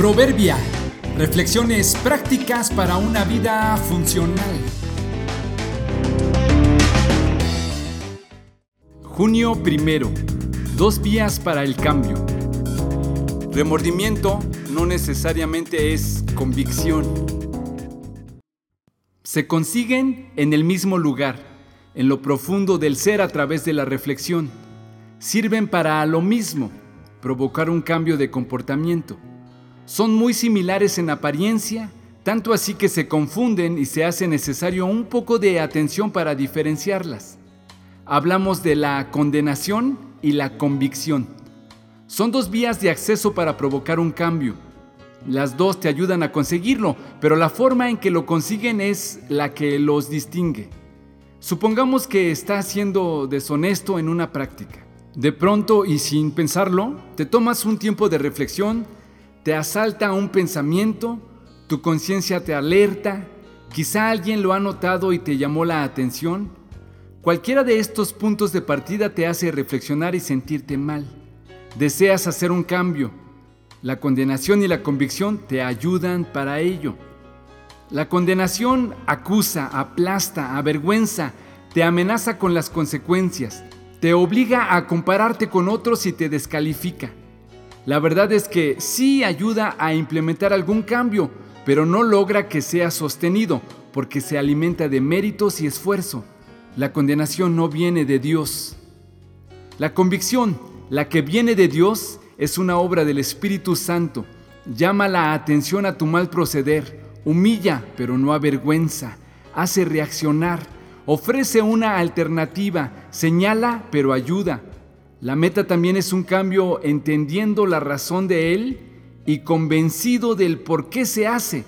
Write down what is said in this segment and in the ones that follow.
Proverbia. Reflexiones prácticas para una vida funcional. Junio primero. Dos vías para el cambio. Remordimiento no necesariamente es convicción. Se consiguen en el mismo lugar, en lo profundo del ser a través de la reflexión. Sirven para lo mismo, provocar un cambio de comportamiento. Son muy similares en apariencia, tanto así que se confunden y se hace necesario un poco de atención para diferenciarlas. Hablamos de la condenación y la convicción. Son dos vías de acceso para provocar un cambio. Las dos te ayudan a conseguirlo, pero la forma en que lo consiguen es la que los distingue. Supongamos que estás siendo deshonesto en una práctica. De pronto y sin pensarlo, te tomas un tiempo de reflexión, te asalta un pensamiento, tu conciencia te alerta, quizá alguien lo ha notado y te llamó la atención. Cualquiera de estos puntos de partida te hace reflexionar y sentirte mal. Deseas hacer un cambio. La condenación y la convicción te ayudan para ello. La condenación acusa, aplasta, avergüenza, te amenaza con las consecuencias, te obliga a compararte con otros y te descalifica. La verdad es que sí ayuda a implementar algún cambio, pero no logra que sea sostenido porque se alimenta de méritos y esfuerzo. La condenación no viene de Dios. La convicción la que viene de Dios es una obra del Espíritu Santo. Llama la atención a tu mal proceder, humilla pero no avergüenza, hace reaccionar, ofrece una alternativa, señala pero ayuda. La meta también es un cambio entendiendo la razón de Él y convencido del por qué se hace.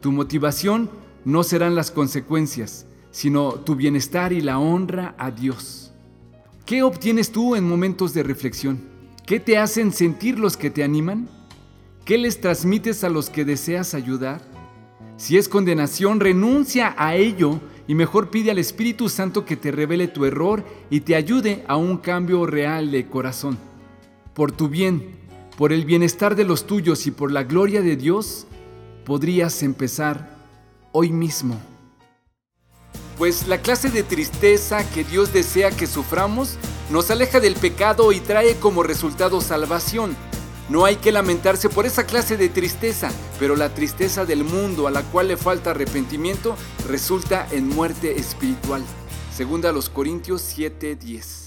Tu motivación no serán las consecuencias, sino tu bienestar y la honra a Dios. ¿Qué obtienes tú en momentos de reflexión? ¿Qué te hacen sentir los que te animan? ¿Qué les transmites a los que deseas ayudar? Si es condenación, renuncia a ello y mejor pide al Espíritu Santo que te revele tu error y te ayude a un cambio real de corazón. Por tu bien, por el bienestar de los tuyos y por la gloria de Dios, podrías empezar hoy mismo. Pues la clase de tristeza que Dios desea que suframos nos aleja del pecado y trae como resultado salvación. No hay que lamentarse por esa clase de tristeza, pero la tristeza del mundo a la cual le falta arrepentimiento resulta en muerte espiritual. Segunda a los Corintios 7:10.